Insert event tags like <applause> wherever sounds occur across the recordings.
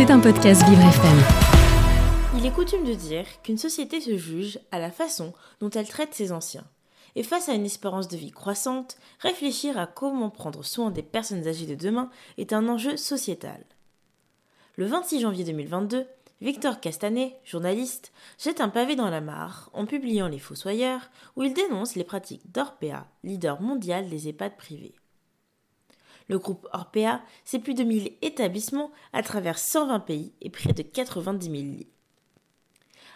C'est un podcast Vivre FM. Il est coutume de dire qu'une société se juge à la façon dont elle traite ses anciens. Et face à une espérance de vie croissante, réfléchir à comment prendre soin des personnes âgées de demain est un enjeu sociétal. Le 26 janvier 2022, Victor Castanet, journaliste, jette un pavé dans la mare en publiant Les Fossoyeurs, où il dénonce les pratiques d'Orpea, leader mondial des EHPAD privés. Le groupe Orpea, c'est plus de 1000 établissements à travers 120 pays et près de 90 000 lits.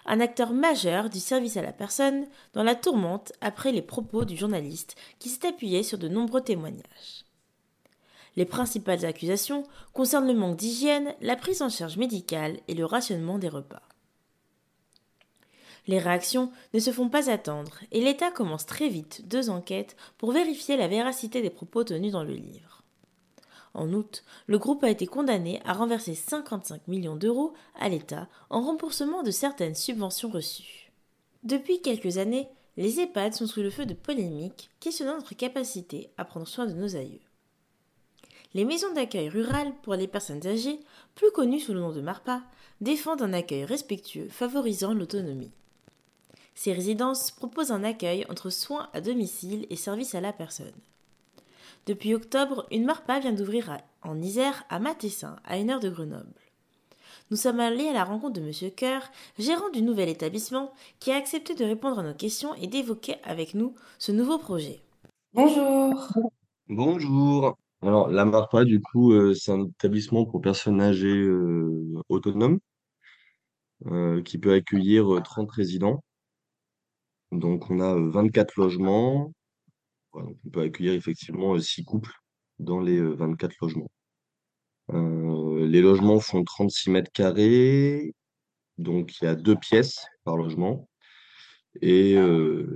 Un acteur majeur du service à la personne dans la tourmente après les propos du journaliste qui s'est appuyé sur de nombreux témoignages. Les principales accusations concernent le manque d'hygiène, la prise en charge médicale et le rationnement des repas. Les réactions ne se font pas attendre et l'État commence très vite deux enquêtes pour vérifier la véracité des propos tenus dans le livre. En août, le groupe a été condamné à renverser 55 millions d'euros à l'État en remboursement de certaines subventions reçues. Depuis quelques années, les EHPAD sont sous le feu de polémiques questionnant notre capacité à prendre soin de nos aïeux les maisons d'accueil rurales pour les personnes âgées, plus connues sous le nom de MARPA, défendent un accueil respectueux favorisant l'autonomie. Ces résidences proposent un accueil entre soins à domicile et services à la personne. Depuis octobre, une MARPA vient d'ouvrir en Isère à Matessin, à une heure de Grenoble. Nous sommes allés à la rencontre de M. Coeur, gérant du nouvel établissement, qui a accepté de répondre à nos questions et d'évoquer avec nous ce nouveau projet. Bonjour. Bonjour. Alors, la MARPA, du coup, euh, c'est un établissement pour personnes âgées euh, autonomes euh, qui peut accueillir 30 résidents. Donc, on a 24 logements. On peut accueillir effectivement 6 couples dans les 24 logements. les logements font 36 mètres carrés. Donc, il y a deux pièces par logement. Et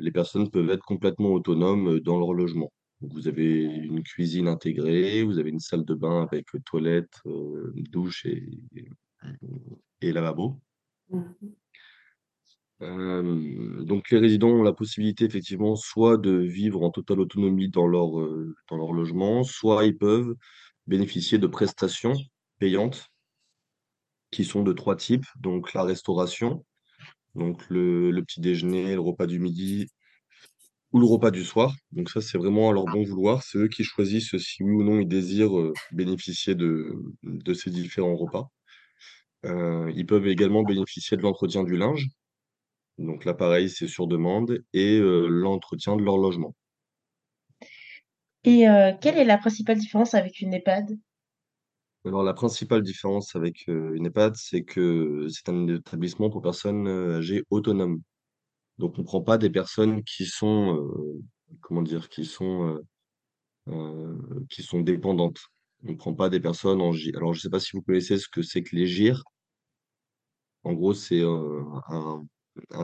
les personnes peuvent être complètement autonomes dans leur logement. Vous avez une cuisine intégrée, vous avez une salle de bain avec toilette, euh, douche et, et, lavabo. Mmh euh, donc les résidents ont la possibilité effectivement soit de vivre en totale autonomie dans leur, euh, dans leur logement, soit ils peuvent bénéficier de prestations payantes qui sont de trois types. Donc la restauration, donc le, petit déjeuner, le repas du midi ou le repas du soir. Donc ça, c'est vraiment à leur bon vouloir. C'est eux qui choisissent si oui ou non ils désirent euh, bénéficier de, de ces différents repas. Ils peuvent également bénéficier de l'entretien du linge. Donc là, pareil, c'est sur demande. Et euh, l'entretien de leur logement. Et quelle est la principale différence avec une EHPAD? Alors la principale différence avec une EHPAD, c'est que c'est un établissement pour personnes âgées autonomes. Donc on ne prend pas des personnes qui sont, euh, comment dire, qui sont, euh, euh, qui sont dépendantes. On ne prend pas des personnes en GIR. Alors je ne sais pas si vous connaissez ce que c'est que les GIR. En gros, c'est un,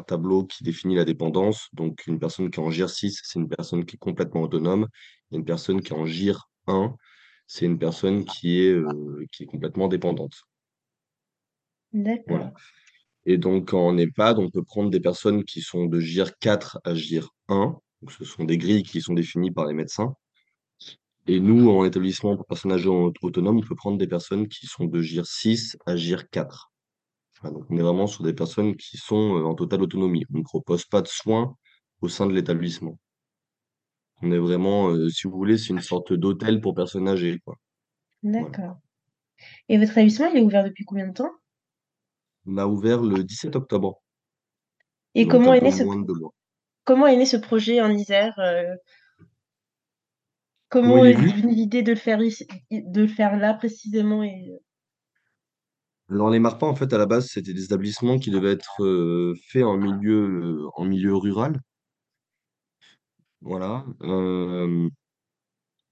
tableau qui définit la dépendance. Donc une personne qui est en GIR 6, c'est une personne qui est complètement autonome. Et une personne qui est en GIR 1, c'est une personne qui est, qui est complètement dépendante. D'accord. Et donc, en EHPAD, on peut prendre des personnes qui sont de GIR 4 à GIR 1. Donc, ce sont des grilles qui sont définies par les médecins. Et nous, en établissement pour personnes âgées autonomes, on peut prendre des personnes qui sont de GIR 6 à GIR 4. Donc, on est vraiment sur des personnes qui sont euh, en totale autonomie. On ne propose pas de soins au sein de l'établissement. On est vraiment, euh, si vous voulez, c'est une sorte d'hôtel pour personnes âgées. D'accord. Et votre établissement, il est ouvert depuis combien de temps? On a ouvert le 17 octobre. Et comment est, né ce... comment est né ce projet en Isère euh, Comment, est venue l'idée de, le faire de le faire là précisément et... Euh? Alors les Marpans, en fait, à la base, c'était des établissements qui devaient être euh, faits en milieu, en milieu rural. Voilà.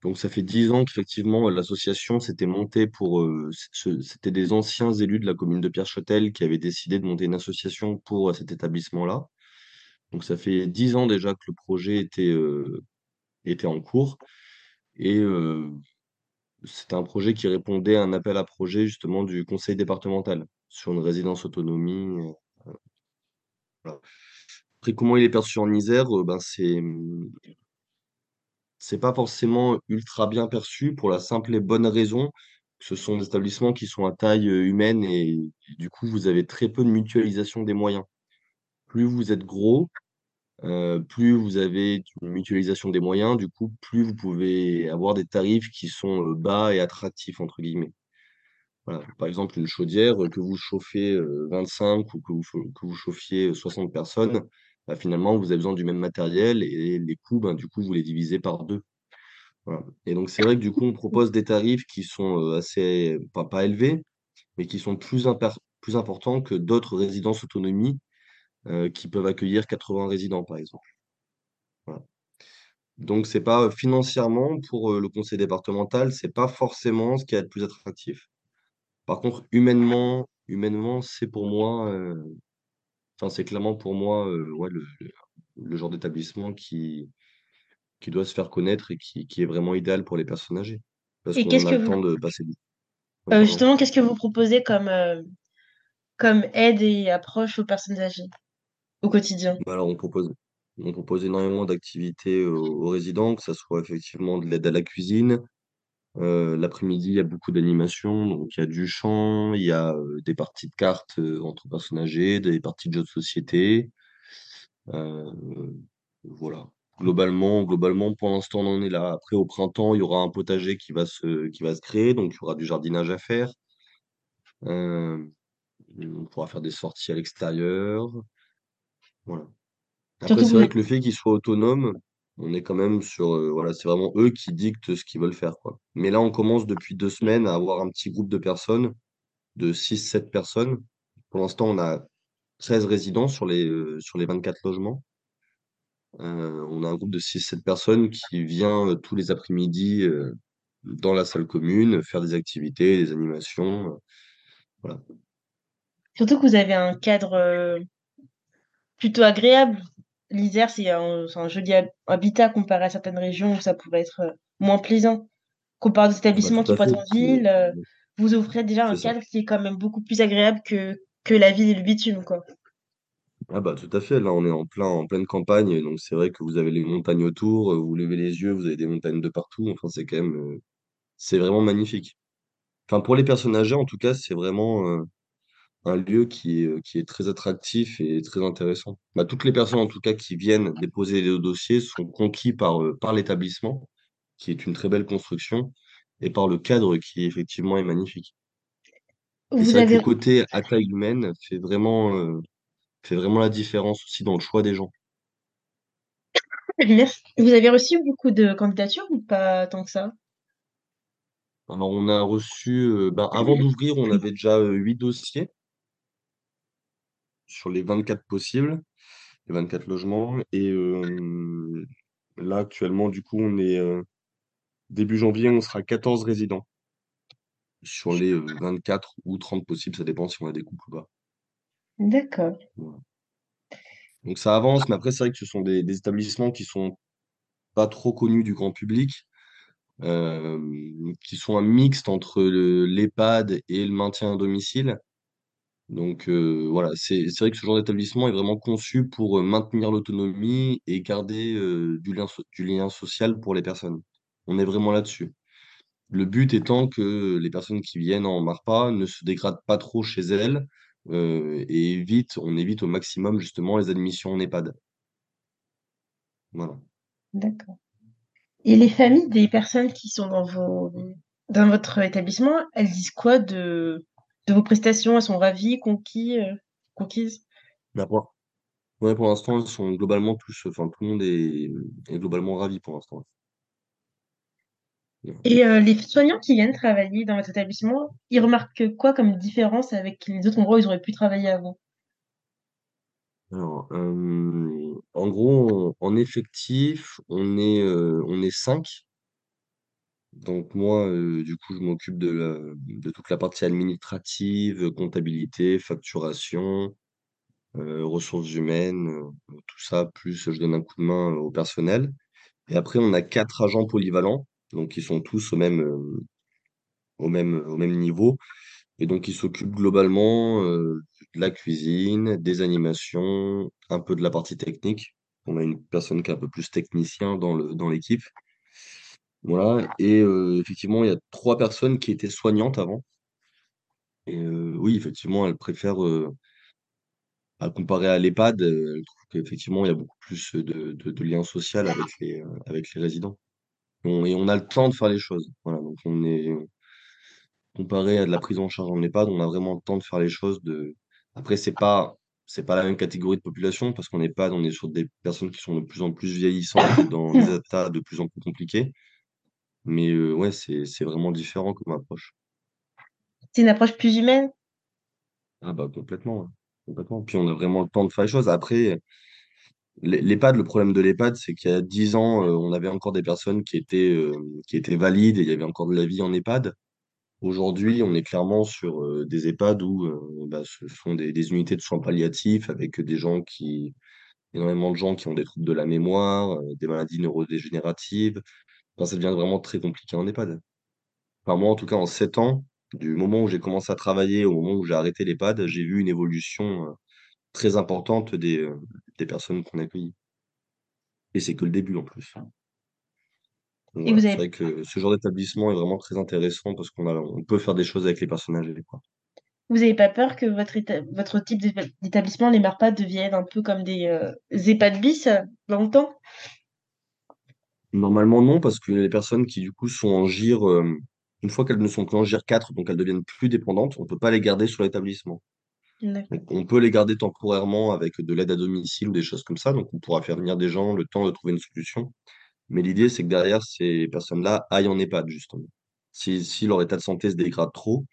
Donc ça fait dix ans qu'effectivement l'association s'était montée pour euh, c'était des anciens élus de la commune de Pierre-Châtel qui avaient décidé de monter une association pour euh, cet établissement-là. Donc ça fait dix ans déjà que le projet était, euh, était en cours. Et c'était un projet qui répondait à un appel à projet justement du conseil départemental sur une résidence autonomie. Après, comment il est perçu en Isère? ben, c'est c'est pas forcément ultra bien perçu pour la simple et bonne raison ce sont des établissements qui sont à taille euh, humaine et du coup, vous avez très peu de mutualisation des moyens. Plus vous êtes gros, euh, plus vous avez une mutualisation des moyens, du coup, plus vous pouvez avoir des tarifs qui sont euh, bas et attractifs, entre guillemets. Voilà. Par exemple, une chaudière, euh, que vous chauffez euh, 25 ou que vous, que vous chauffiez euh, 60 personnes, bah, finalement, vous avez besoin du même matériel et les coûts, ben, du coup, vous les divisez par deux. Et donc, c'est vrai que du coup, on propose des tarifs qui sont assez, pas, pas élevés, mais qui sont plus, impar- plus importants que d'autres résidences autonomie qui peuvent accueillir 80 résidents, par exemple. Voilà. Donc, c'est pas financièrement pour euh, le conseil départemental, c'est pas forcément ce qui est le plus attractif. Par contre, humainement, humainement, c'est pour moi, euh, enfin, c'est clairement pour moi, euh, ouais, le, genre d'établissement qui, qui doit se faire connaître et qui, qui est vraiment idéal pour les personnes âgées. Parce Et qu'est-ce que vous, de passer euh, justement, qu'est-ce que vous proposez comme, euh, comme aide et approche aux personnes âgées? Au quotidien? Bah, Alors, on propose, on propose énormément d'activités aux, aux résidents, que ce soit effectivement de l'aide à la cuisine. Euh, l'après-midi, il y a beaucoup d'animations, donc il y a du chant, il y a euh, des parties de cartes euh, entre personnes âgées, des parties de jeux de société. Euh, voilà. Globalement, globalement, pour l'instant, on en est là. Après, au printemps, il y aura un potager qui va se, qui va se créer, donc il y aura du jardinage à faire. Euh, on pourra faire des sorties à l'extérieur. Voilà. Après, c'est vrai que le fait qu'ils soient autonomes, on est quand même sur, euh, voilà, c'est vraiment eux qui dictent ce qu'ils veulent faire, quoi. Mais là, on commence depuis deux semaines à avoir un petit groupe de personnes, de six sept personnes. Pour l'instant, on a 13 résidents sur les, euh, sur les 24 logements. Euh, on a un groupe de six sept personnes qui vient euh, tous les après-midi euh, dans la salle commune faire des activités, des animations. euh, voilà. Surtout que vous avez un cadre euh, plutôt agréable. L'Isère, c'est un, joli hab- habitat comparé à certaines régions où ça pourrait être euh, moins plaisant. Comparé bah, établissements tout qui être en ville, euh, vous offrez déjà un ça. cadre qui est quand même beaucoup plus agréable que, que la ville et le bitume, quoi. Ah bah tout à fait. Là, on est en plein, en pleine campagne, donc c'est vrai que vous avez les montagnes autour, euh, vous levez les yeux, vous avez des montagnes de partout. Enfin, c'est quand même, euh, c'est vraiment magnifique. Enfin, pour les personnes âgées, en tout cas, c'est vraiment euh, un lieu qui est, euh, qui est très attractif et très intéressant. Bah, toutes les personnes, en tout cas, qui viennent déposer des dossiers sont conquis par, euh, par l'établissement, qui est une très belle construction, et par le cadre qui, effectivement, est magnifique. Vous c'est vrai que le avez, côté à taille humaine fait vraiment, euh, fait vraiment la différence aussi dans le choix des gens. merci. Vous avez reçu beaucoup de candidatures ou pas tant que ça? Alors, on a reçu, euh, ben, avant d'ouvrir, on avait déjà euh, 8 dossiers sur les 24 possibles, les 24 logements. Et euh, là, actuellement, du coup, on est euh, début janvier, on sera 14 résidents sur les euh, 24 ou 30 possibles, ça dépend si on a des couples ou pas. D'accord. Donc ça avance, mais après, c'est vrai que ce sont des, des établissements qui sont pas trop connus du grand public, euh, qui sont un mixte entre le- l'EHPAD et le maintien à domicile. Donc euh, voilà, c'est vrai que ce genre d'établissement est vraiment conçu pour euh, maintenir l'autonomie et garder euh, du lien, du lien social pour les personnes. On est vraiment là-dessus. Le but étant que les personnes qui viennent en MARPA ne se dégradent pas trop chez elles et évite, on évite au maximum justement les admissions en EHPAD. Voilà. D'accord. Et les familles des personnes qui sont dans vos, dans votre établissement, elles disent quoi de, de vos prestations? Elles sont ravies, conquis, euh, conquises? Mais pour, ouais, pour l'instant, ils sont globalement tous, enfin tout le monde est, est globalement ravi pour l'instant. Et euh, les soignants qui viennent travailler dans votre établissement, ils remarquent quoi comme différence avec les autres endroits où ils auraient pu travailler avant? Alors, euh, en gros, en effectif, on est, euh, on est cinq. Donc moi, du coup, je m'occupe de, toute la partie administrative, comptabilité, facturation, ressources humaines, tout ça, plus je donne un coup de main au personnel. Et après, on a quatre agents polyvalents, donc ils sont tous au même, au même, au même niveau. Et donc, ils s'occupent globalement de la cuisine, des animations, un peu de la partie technique. On a une personne qui est un peu plus technicien dans dans l'équipe. Voilà. Et euh, effectivement, il y a trois personnes qui étaient soignantes avant. Et euh, oui, effectivement, elles préfèrent, euh, à comparer à l'EHPAD, euh, elles trouvent qu'effectivement, il y a beaucoup plus de, de, de liens sociaux avec les, euh, avec les résidents. On- et on a le temps de faire les choses. Voilà. Donc, on est, comparé à de la prise en charge en EHPAD, on a vraiment le temps de faire les choses. De... Après, c'est pas, c'est pas la même catégorie de population parce qu'en EHPAD, on est sur des personnes qui sont de plus en plus vieillissantes dans des <coughs> états de plus en plus compliqués. Mais euh, ouais, c'est, c'est vraiment différent comme approche. C'est une approche plus humaine? Ah bah complètement. hein. Complètement. Puis on a vraiment le temps de faire les choses. Après, l'E- l'EHPAD, le problème de l'EHPAD, c'est qu'il y a 10 ans, euh, on avait encore des personnes qui étaient, euh, qui étaient valides et il y avait encore de la vie en EHPAD. Aujourd'hui, on est clairement sur euh, des EHPAD où bah, ce sont des, des unités de soins palliatifs avec des gens qui, énormément de gens qui ont des troubles de la mémoire, des maladies neurodégénératives. Enfin, ça devient vraiment très compliqué en EHPAD. Enfin, moi, en tout cas, en 7 ans, du moment où j'ai commencé à travailler au moment où j'ai arrêté l'EHPAD, j'ai vu une évolution euh, très importante des, euh, des personnes qu'on accueille. Et c'est que le début en plus. Donc, Et voilà. vous C'est avez vrai que ce genre d'établissement est vraiment très intéressant parce qu'on a, on peut faire des choses avec les personnes âgées, quoi. vous avez pas peur que votre éta- votre type d'éta- d'établissement, les MARPA, deviennent un peu comme des euh, EHPAD bis dans le temps? Normalement, non, parce que les personnes qui, du coup, sont en GIR, euh, une fois qu'elles ne sont qu'en GIR 4, donc elles deviennent plus dépendantes, on ne peut pas les garder sur l'établissement. Donc, on peut les garder temporairement avec de l'aide à domicile ou des choses comme ça. Donc, on pourra faire venir des gens le temps de trouver une solution. Mais l'idée, c'est que derrière, ces personnes-là aillent en EHPAD, justement. Si, si leur état de santé se dégrade trop,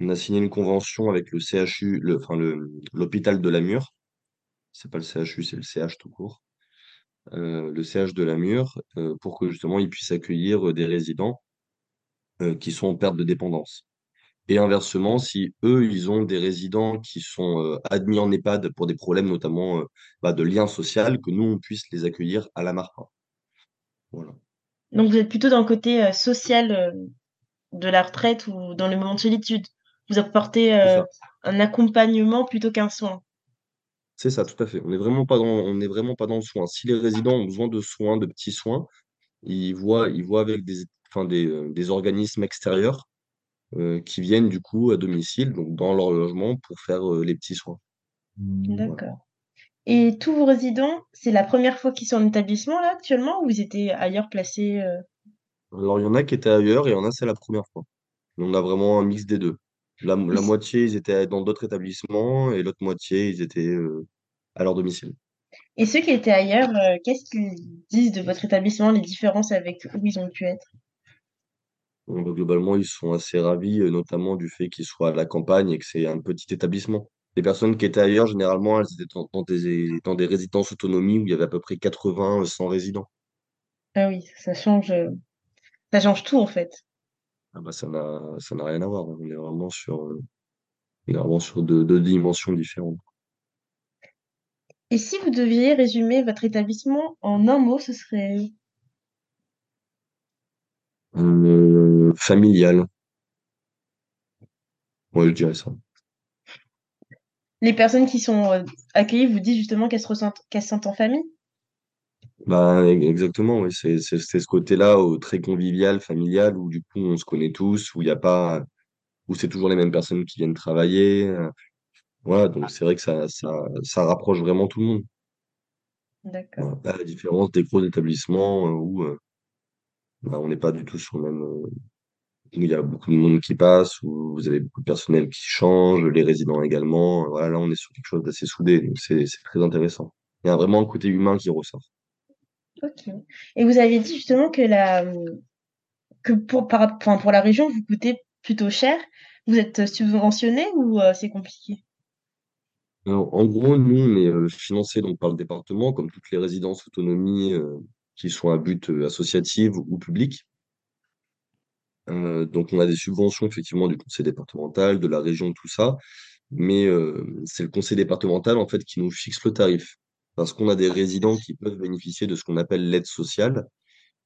on a signé une convention avec le CHU, le, enfin, le, l'hôpital de Lamur. C'est pas le CHU, c'est le CH tout court. Euh, le CH de Lamur, euh, pour que justement ils puissent accueillir euh, des résidents qui sont en perte de dépendance. Et inversement, si eux, ils ont des résidents qui sont euh, admis en EHPAD pour des problèmes notamment euh, bah, de lien social, que nous, on puisse les accueillir à la MARPA. Voilà, Donc vous êtes plutôt dans le côté euh, social de la retraite ou dans le moment de solitude? Vous apportez un accompagnement plutôt qu'un soin? C'est ça, tout à fait. On n'est vraiment pas dans, on est vraiment pas dans le soin. Si les résidents ont besoin de soins, de petits soins, ils voient, ils voient avec des, enfin, des, euh, des organismes extérieurs euh, qui viennent du coup à domicile, donc dans leur logement, pour faire euh, les petits soins. Voilà. D'accord. Et tous vos résidents, c'est la première fois qu'ils sont en établissement là actuellement ou ils étaient ailleurs placés Alors, il y en a qui étaient ailleurs et il y en a, c'est la première fois. On a vraiment un mix des deux. La, moitié, ils étaient dans d'autres établissements et l'autre moitié, ils étaient euh, à leur domicile. Et ceux qui étaient ailleurs, euh, qu'est-ce qu'ils disent de votre établissement, les différences avec où ils ont pu être? Donc, globalement, ils sont assez ravis, euh, notamment du fait qu'ils soient à la campagne et que c'est un petit établissement. Les personnes qui étaient ailleurs, généralement, elles étaient dans, dans des, dans des résidences autonomie où il y avait à peu près 80, 100 résidents. Ah oui, ça change, ça change tout en fait. Ah bah, ça n'a, ça n'a rien à voir. On est vraiment sur, euh, on est vraiment sur deux, deux dimensions différentes. Et si vous deviez résumer votre établissement en un mot, ce serait Euh, familial, ouais, je dirais ça. les personnes qui sont euh, accueillies vous disent justement qu'elles se ressentent, qu'elles se sentent en famille? Bah, e- exactement, oui. C'est c'est- c'est ce côté-là, au très convivial, familial, où du coup on se connaît tous, où il y a pas, où c'est toujours les mêmes personnes qui viennent travailler. euh, Voilà, donc c'est vrai que ça, ça, ça rapproche vraiment tout le monde. D'accord. À la différence des gros établissements euh, où euh, bah, on n'est pas du tout sur le même, où il y a beaucoup de monde qui passe, où vous avez beaucoup de personnel qui change, les résidents également. Voilà, là on est sur quelque chose d'assez soudé, donc c'est c'est très intéressant. Il y a vraiment un côté humain qui ressort. Ok. Et vous avez dit justement que la, que pour, par, enfin, pour la région, vous coûtez plutôt cher. Vous êtes subventionné ou euh, c'est compliqué? Alors, en gros, nous, on est euh, financé donc, par le département, comme toutes les résidences autonomie euh, qui sont à but associatif ou public. Donc, on a des subventions effectivement du conseil départemental, de la région, tout ça. Mais c'est le conseil départemental en fait qui nous fixe le tarif. Parce qu'on a des résidents qui peuvent bénéficier de ce qu'on appelle l'aide sociale.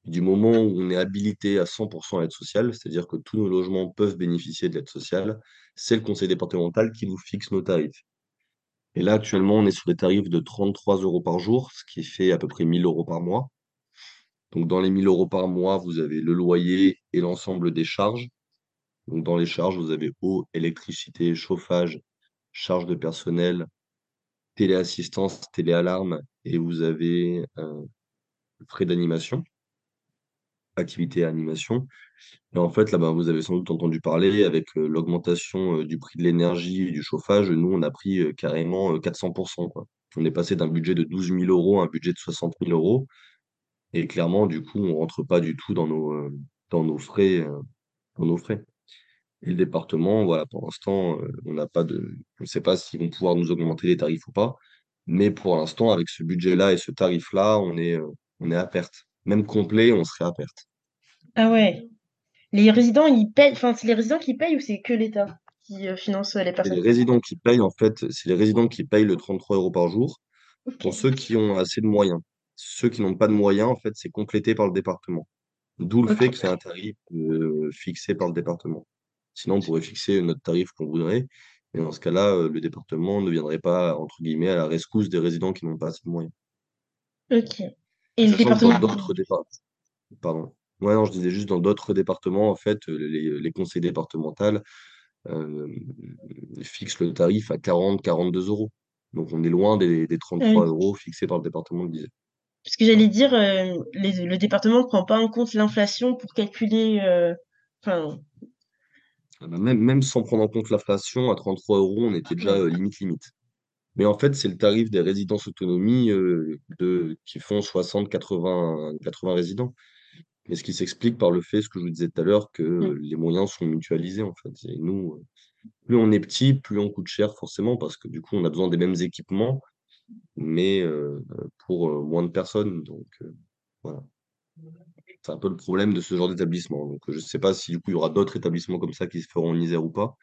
Du moment où on est habilité à 100% à l'aide sociale, c'est-à-dire que tous nos logements peuvent bénéficier de l'aide sociale, c'est le conseil départemental qui nous fixe nos tarifs. Et là, actuellement, on est sur des tarifs de 33 euros par jour, ce qui fait à peu près 1000 euros par mois. Donc, dans les 1000 euros par mois, vous avez le loyer et l'ensemble des charges. Donc, dans les charges, vous avez eau, électricité, chauffage, charges de personnel, téléassistance, téléalarme et vous avez euh, frais d'animation, activité et animation. Et en fait, là, bas vous avez sans doute entendu parler, avec euh, l'augmentation euh, du prix de l'énergie et du chauffage, nous, on a pris carrément 400%, quoi. On est passé d'un budget de 12 000 euros à un budget de 60 000 euros. Et clairement, du coup, on rentre pas du tout dans nos, dans nos frais, dans nos frais. Et le département, voilà, pour l'instant, on n'a pas de, on ne sait pas s'ils vont pouvoir nous augmenter les tarifs ou pas. Mais pour l'instant, avec ce budget-là et ce tarif-là, on est, on est à perte. Même complet, on serait à perte. Ah ouais. Les résidents, ils payent, enfin, c'est les résidents qui payent ou c'est que l'État qui finance les personnes? les résidents qui payent, en fait, c'est les résidents qui payent le 33 euros par jour pour ceux qui ont assez de moyens. Ceux qui n'ont pas de moyens, en fait, c'est complété par le département. D'où le fait OK. que c'est un tarif fixé par le département. Sinon, on pourrait fixer notre tarif qu'on voudrait. Mais dans ce cas-là, le département ne viendrait pas, entre guillemets, à la rescousse des résidents qui n'ont pas assez de moyens. OK. Et le département d'autres départements, pardon. Ouais, non, je disais juste dans d'autres départements, en fait, les, les conseils départementaux euh, fixent le tarif à 40, 42 euros. Donc on est loin des, des Ah 33 oui. euros fixés par le département de l'Isère. Parce que j'allais dire, euh, les- le département ne prend pas en compte l'inflation pour calculer. euh, Enfin, Même, même sans prendre en compte l'inflation, à 33 euros, on était déjà euh, limite limite. Mais en fait, c'est le tarif des résidences autonomie euh, de, qui font 60, 80, 80 résidents. Mais ce qui s'explique par le fait, ce que je vous disais tout à l'heure, que mm. euh, les moyens sont mutualisés en fait. Et nous, euh, plus on est petit, plus on coûte cher forcément, parce que du coup, on a besoin des mêmes équipements, mais euh, pour moins de personnes. Donc voilà. C'est un peu le problème de ce genre d'établissement. Donc je ne sais pas si du coup il y aura d'autres établissements comme ça qui se feront en Isère ou pas.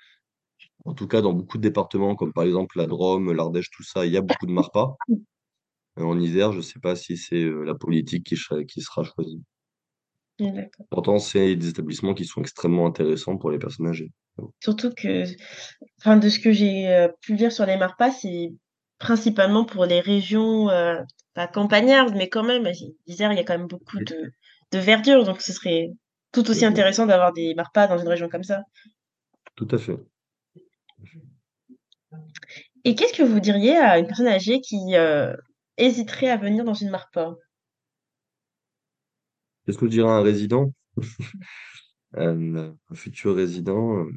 En tout cas, dans beaucoup de départements, comme par exemple la Drôme, l'Ardèche, tout ça, il y a beaucoup de MARPA. Euh, En Isère, je ne sais pas si c'est euh, la politique qui, sera choisie. D'accord. Pourtant, c'est des établissements qui sont extrêmement intéressants pour les personnes âgées. Surtout que, enfin, de ce que j'ai euh, pu lire sur les MARPA, c'est principalement pour les régions, euh, pas campagnardes, mais quand même, l'Isère, il y a quand même beaucoup de, de verdure, donc ce serait tout aussi fait. intéressant d'avoir des MARPA dans une région comme ça. Tout à fait. Et qu'est-ce que vous diriez à une personne âgée qui euh, hésiterait à venir dans une MARPA? Qu'est-ce que je dirais à un résident? <laughs> Un futur résident, euh,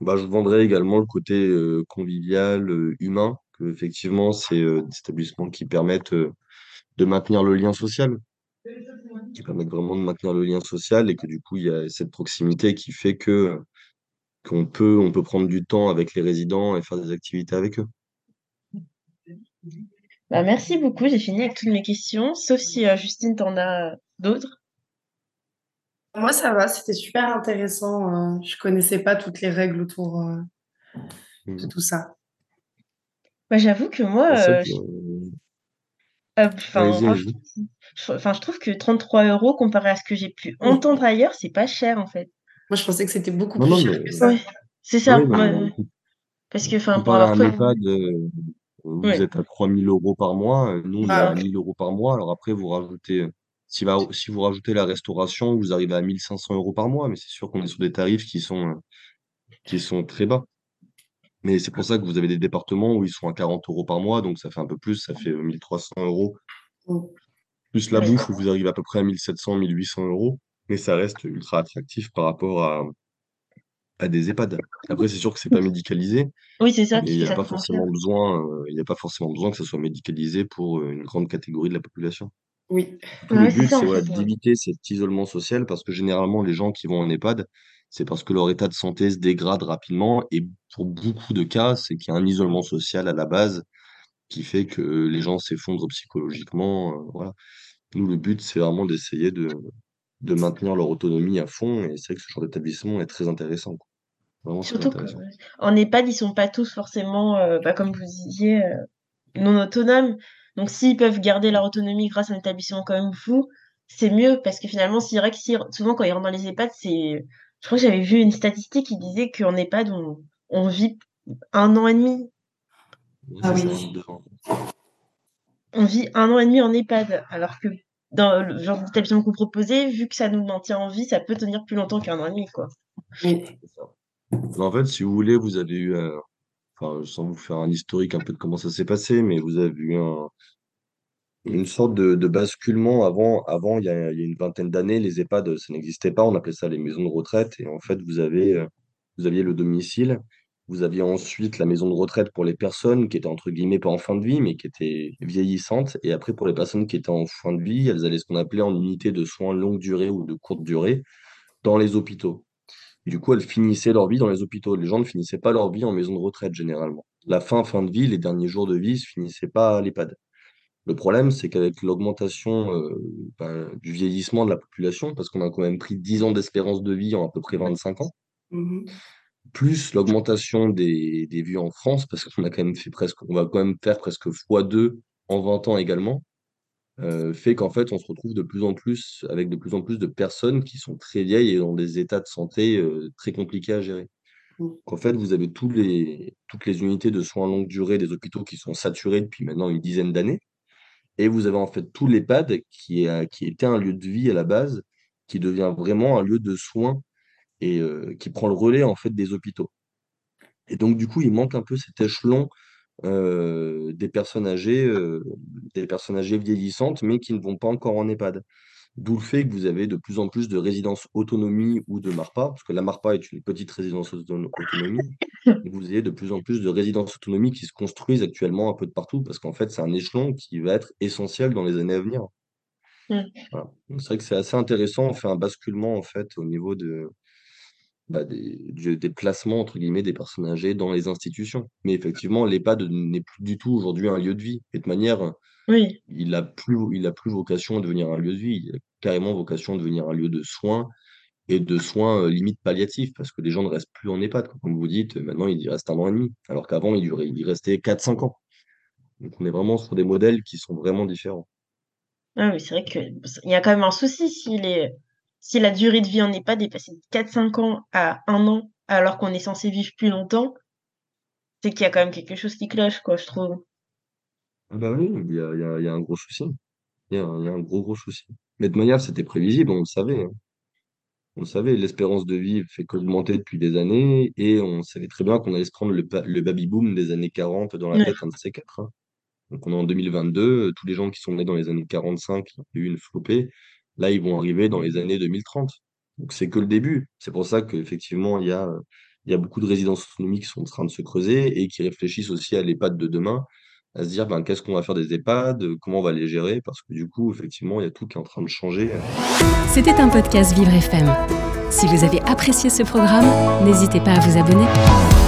bah, je vendrais également le côté euh, convivial, euh, humain, que effectivement, c'est des établissements qui permettent de maintenir le lien social, qui permettent vraiment de maintenir le lien social et que du coup, il y a cette proximité qui fait que qu'on peut, on peut prendre du temps avec les résidents et faire des activités avec eux. Bah, merci beaucoup, j'ai fini avec toutes mes questions, sauf si euh, Justine t'en a d'autres. Moi, ça va, c'était super intéressant. euh, je connaissais pas toutes les règles autour euh, de Mm. tout ça. Bah, j'avoue que moi, ça euh, euh, enfin, je, je- enfin, je trouve que 33 euros comparé à ce que j'ai pu entendre ailleurs, c'est pas cher en fait. Moi, je pensais que c'était beaucoup Non, plus non, cher mais que ça. Ouais, c'est ça. oui, parce que, enfin, pour avoir un euh, vous Ouais. êtes à 3000 euros par mois. euh, Nous, on est Ah, à ok. 1000 euros par mois. Alors après, vous rajoutez, si, va- si vous rajoutez la restauration, vous arrivez à 1500 euros par mois. Mais c'est sûr qu'on est sur des tarifs qui sont, qui sont très bas. Mais c'est pour ça que vous avez des départements où ils sont à 40 euros par mois. Donc ça fait un peu plus, ça fait euh, 1300 euros. Mm. Plus la bouffe, où vous arrivez à peu près à 1700, 1800 euros. Mais ça reste ultra attractif par rapport à, à des EHPAD. Après, c'est sûr que c'est pas médicalisé. Oui, c'est ça il n'y a pas forcément besoin, euh, a pas forcément besoin que ça soit médicalisé pour euh, une grande catégorie de la population. Oui. Le but, c'est voilà, d'éviter cet isolement social parce que généralement, les gens qui vont en EHPAD, c'est parce que leur état de santé se dégrade rapidement et pour beaucoup de cas, c'est qu'il y a un isolement social à la base qui fait que les gens s'effondrent psychologiquement. euh, voilà. Nous, le but, c'est vraiment d'essayer de, de maintenir leur autonomie à fond et c'est vrai que ce genre d'établissement est très intéressant. quoi. Vraiment très Surtout intéressant. qu'en EHPAD, ils sont pas tous forcément, euh, bah, comme vous disiez, euh, non autonomes. Donc, s'ils peuvent garder leur autonomie grâce à un établissement comme vous, c'est mieux parce que finalement, c'est vrai que si, souvent, quand ils rentrent dans les EHPAD, c'est. Je crois que j'avais vu une statistique qui disait qu'en EHPAD, on, on vit un an et demi. Ah oui. on vit un an et demi en EHPAD, alors que dans le genre d'établissement que vous proposez, vu que ça nous maintient en vie, ça peut tenir plus longtemps qu'un an et demi, quoi. En fait, si vous voulez, vous avez eu, enfin, sans vous faire un historique un peu de comment ça s'est passé, mais vous avez eu un, une sorte de, basculement avant, avant il y a, une vingtaine d'années, les EHPAD, ça n'existait pas, on appelait ça les maisons de retraite, et en fait, vous avez, euh, vous aviez le domicile, vous aviez ensuite la maison de retraite pour les personnes qui étaient entre guillemets pas en fin de vie, mais qui étaient vieillissantes, et après pour les personnes qui étaient en fin de vie, elles allaient ce qu'on appelait en unité de soins longue durée ou de courte durée dans les hôpitaux. Et du coup, elles finissaient leur vie dans les hôpitaux. Les gens ne finissaient pas leur vie en maison de retraite généralement. La fin, fin de vie, les derniers jours de vie, se finissaient pas à l'EHPAD. Le problème, c'est qu'avec l'augmentation euh, ben, du vieillissement de la population, parce qu'on a quand même pris 10 ans d'espérance de vie en à peu près 25 ans, Mhm. plus l'augmentation des, des vies en France, parce qu'on a quand même fait presque, on va quand même faire presque x2 en 20 ans également, euh, fait qu'en fait, on se retrouve de plus en plus avec de plus en plus de personnes qui sont très vieilles et dans des états de santé euh, très compliqués à gérer. Mm. Donc, en fait, vous avez tous les, toutes les unités de soins longue durée des hôpitaux qui sont saturées depuis maintenant une dizaine d'années. Et vous avez en fait tout l'EHPAD qui, est, qui était un lieu de vie à la base, qui devient vraiment un lieu de soins et euh, qui prend le relais en fait des hôpitaux. Et donc du coup, il manque un peu cet échelon euh, des personnes âgées, euh, des personnes âgées vieillissantes, mais qui ne vont pas encore en EHPAD. D'où le fait que vous avez de plus en plus de résidences autonomie ou de MARPA, parce que la MARPA est une petite résidence autonomie, <laughs> et vous avez de plus en plus de résidences autonomie qui se construisent actuellement un peu de partout, parce qu'en fait, c'est un échelon qui va être essentiel dans les années à venir. Mm. Voilà. Donc, C'est vrai que c'est assez intéressant, on fait un basculement en fait au niveau de, bah, des, du- des placements entre guillemets des personnes âgées dans les institutions. Mais effectivement, l'EHPAD n'est plus du tout aujourd'hui un lieu de vie. Et de manière, Oui, il a plus, il a plus vocation à devenir un lieu de vie, carrément vocation à devenir un lieu de soins et de soins euh, limite palliatifs, parce que les gens ne restent plus en EHPAD. quoi. Comme vous dites, maintenant, il y reste un an et demi, alors qu'avant, il, durait- il y restait 4-5 ans. Donc, on est vraiment sur des modèles qui sont vraiment différents. ah oui, c'est vrai que il y a quand même un souci si les si la durée de vie en EHPAD est passée de 4-5 ans à 1 an, alors qu'on est censé vivre plus longtemps, c'est qu'il y a quand même quelque chose qui cloche, quoi, je trouve. Ah bah oui, il y a, il y a- il y a un gros souci. Y il y a un gros, gros souci. Mais de manière, c'était prévisible, on le savait. hein. On le savait, l'espérance de vie fait qu'augmenter depuis des années, et on savait très bien qu'on allait se prendre le, pa- le baby-boom des années 40 dans la Ouais. tête, un de ces quatre. hein. Donc on est en 2022, euh, tous les gens qui sont nés dans les années 45, qui ont eu une flopée, là, ils vont arriver dans les années 2030. Donc c'est que le début. C'est pour ça qu'effectivement, il y a, euh, il y a beaucoup de résidences autonomies qui sont en train de se creuser et qui réfléchissent aussi à l'EHPAD de demain, à se dire ben, qu'est-ce qu'on va faire des EHPAD, comment on va les gérer, parce que du coup, effectivement, il y a tout qui est en train de changer. C'était un podcast Vivre FM. Si vous avez apprécié ce programme, n'hésitez pas à vous abonner.